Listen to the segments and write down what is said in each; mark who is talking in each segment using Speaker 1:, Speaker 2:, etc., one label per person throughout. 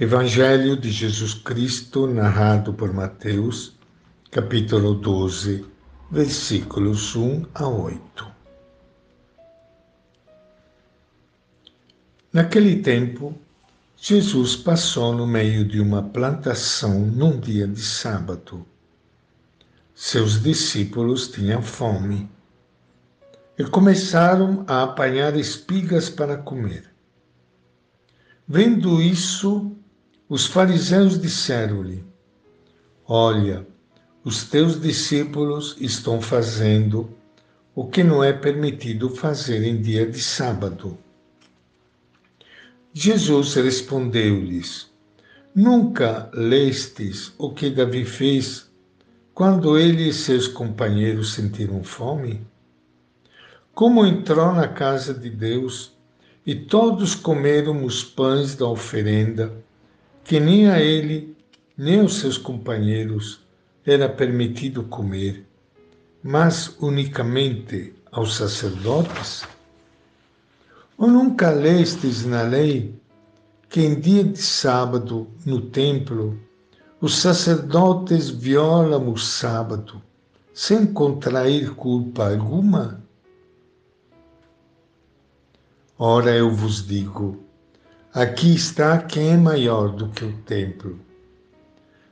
Speaker 1: Evangelho de Jesus Cristo, narrado por Mateus, capítulo 12, versículos 1 a 8. Naquele tempo, Jesus passou no meio de uma plantação num dia de sábado. Seus discípulos tinham fome e começaram a apanhar espigas para comer. Vendo isso, os fariseus disseram-lhe: Olha, os teus discípulos estão fazendo o que não é permitido fazer em dia de sábado. Jesus respondeu-lhes: Nunca lestes o que Davi fez quando ele e seus companheiros sentiram fome? Como entrou na casa de Deus e todos comeram os pães da oferenda que nem a ele, nem aos seus companheiros era permitido comer, mas unicamente aos sacerdotes? Ou nunca lestes na lei que em dia de sábado, no templo, os sacerdotes violam o sábado sem contrair culpa alguma? Ora, eu vos digo, Aqui está quem é maior do que o templo.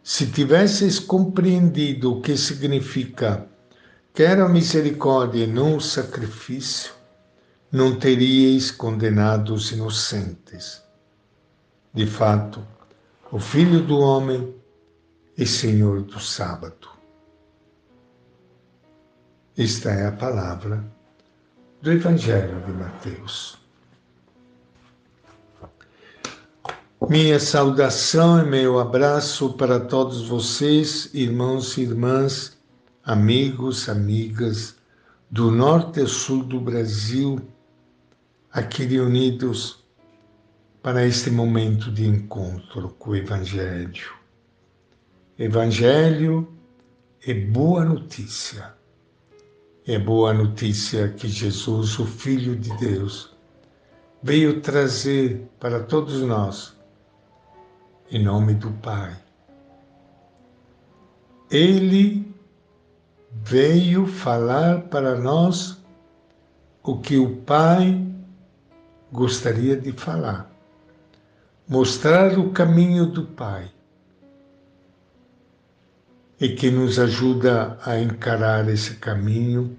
Speaker 1: Se tivesseis compreendido o que significa quer a misericórdia e não o sacrifício, não teríeis condenado os inocentes. De fato, o Filho do Homem é Senhor do sábado. Esta é a palavra do Evangelho de Mateus. Minha saudação e meu abraço para todos vocês, irmãos e irmãs, amigos, amigas do norte e sul do Brasil, aqui reunidos para este momento de encontro com o Evangelho. Evangelho é boa notícia. É boa notícia que Jesus, o Filho de Deus, veio trazer para todos nós em nome do Pai. Ele veio falar para nós o que o Pai gostaria de falar, mostrar o caminho do Pai e que nos ajuda a encarar esse caminho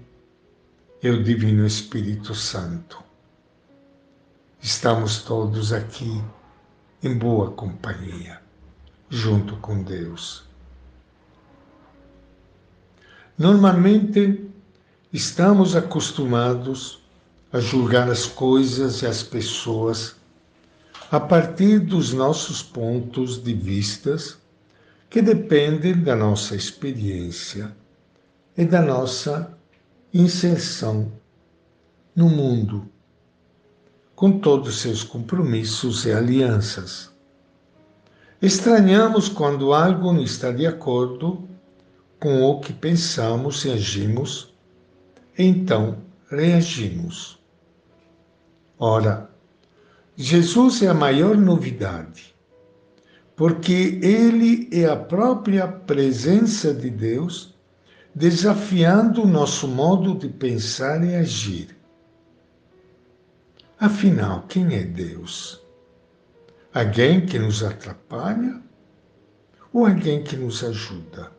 Speaker 1: é o Divino Espírito Santo. Estamos todos aqui em boa companhia, junto com Deus. Normalmente, estamos acostumados a julgar as coisas e as pessoas a partir dos nossos pontos de vistas que dependem da nossa experiência e da nossa inserção no mundo com todos seus compromissos e alianças. Estranhamos quando algo não está de acordo com o que pensamos e agimos, então reagimos. Ora, Jesus é a maior novidade, porque ele é a própria presença de Deus desafiando o nosso modo de pensar e agir. Afinal, quem é Deus? Alguém que nos atrapalha ou alguém que nos ajuda?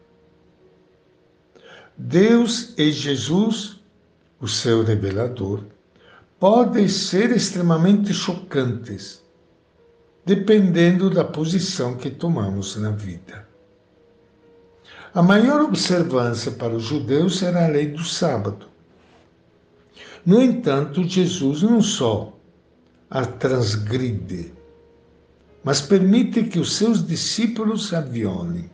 Speaker 1: Deus e Jesus, o seu revelador, podem ser extremamente chocantes, dependendo da posição que tomamos na vida. A maior observância para os judeus era a lei do sábado. No entanto, Jesus não só a transgride, mas permite que os seus discípulos a violem.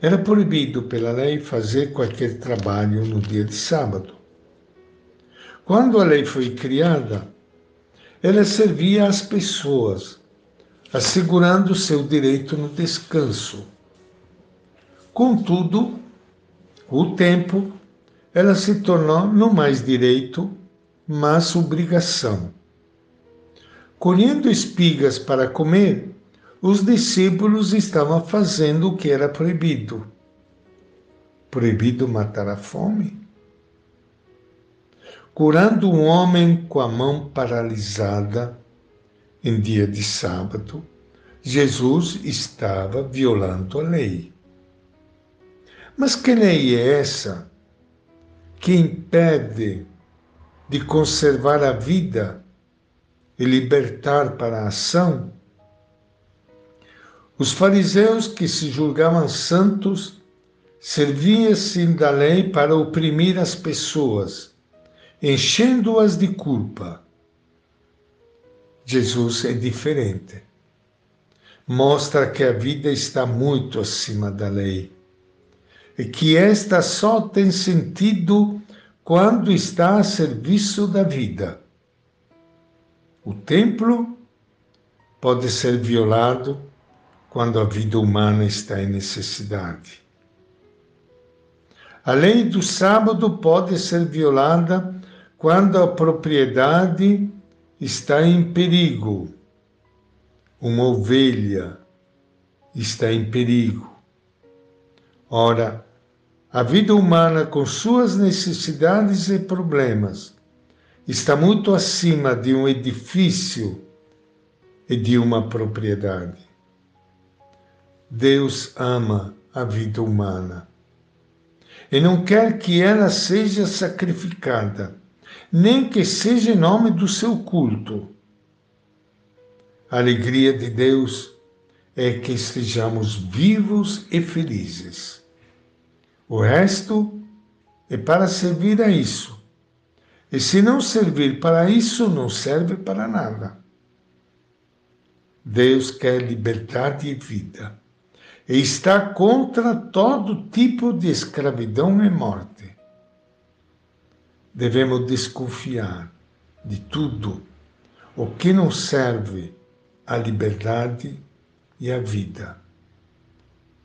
Speaker 1: Era proibido pela lei fazer qualquer trabalho no dia de sábado. Quando a lei foi criada, ela servia às pessoas, assegurando seu direito no descanso. Contudo, com o tempo, ela se tornou não mais direito, mas obrigação. colhendo espigas para comer, os discípulos estavam fazendo o que era proibido. Proibido matar a fome. Curando um homem com a mão paralisada em dia de sábado, Jesus estava violando a lei. Mas que lei é essa que impede de conservar a vida e libertar para a ação? Os fariseus que se julgavam santos serviam-se da lei para oprimir as pessoas, enchendo-as de culpa. Jesus é diferente. Mostra que a vida está muito acima da lei e que esta só tem sentido quando está a serviço da vida. O templo pode ser violado quando a vida humana está em necessidade. A lei do sábado pode ser violada quando a propriedade está em perigo. Uma ovelha está em perigo. Ora, a vida humana, com suas necessidades e problemas, está muito acima de um edifício e de uma propriedade. Deus ama a vida humana e não quer que ela seja sacrificada, nem que seja em nome do seu culto. A alegria de Deus é que estejamos vivos e felizes. O resto é para servir a isso. E se não servir para isso, não serve para nada. Deus quer liberdade e vida e está contra todo tipo de escravidão e morte. Devemos desconfiar de tudo o que não serve à liberdade e à vida.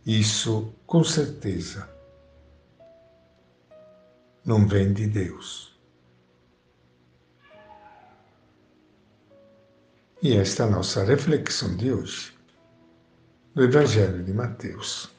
Speaker 1: Isso, com certeza, não vem de Deus. E esta é a nossa reflexão de hoje do Evangelho de Mateus.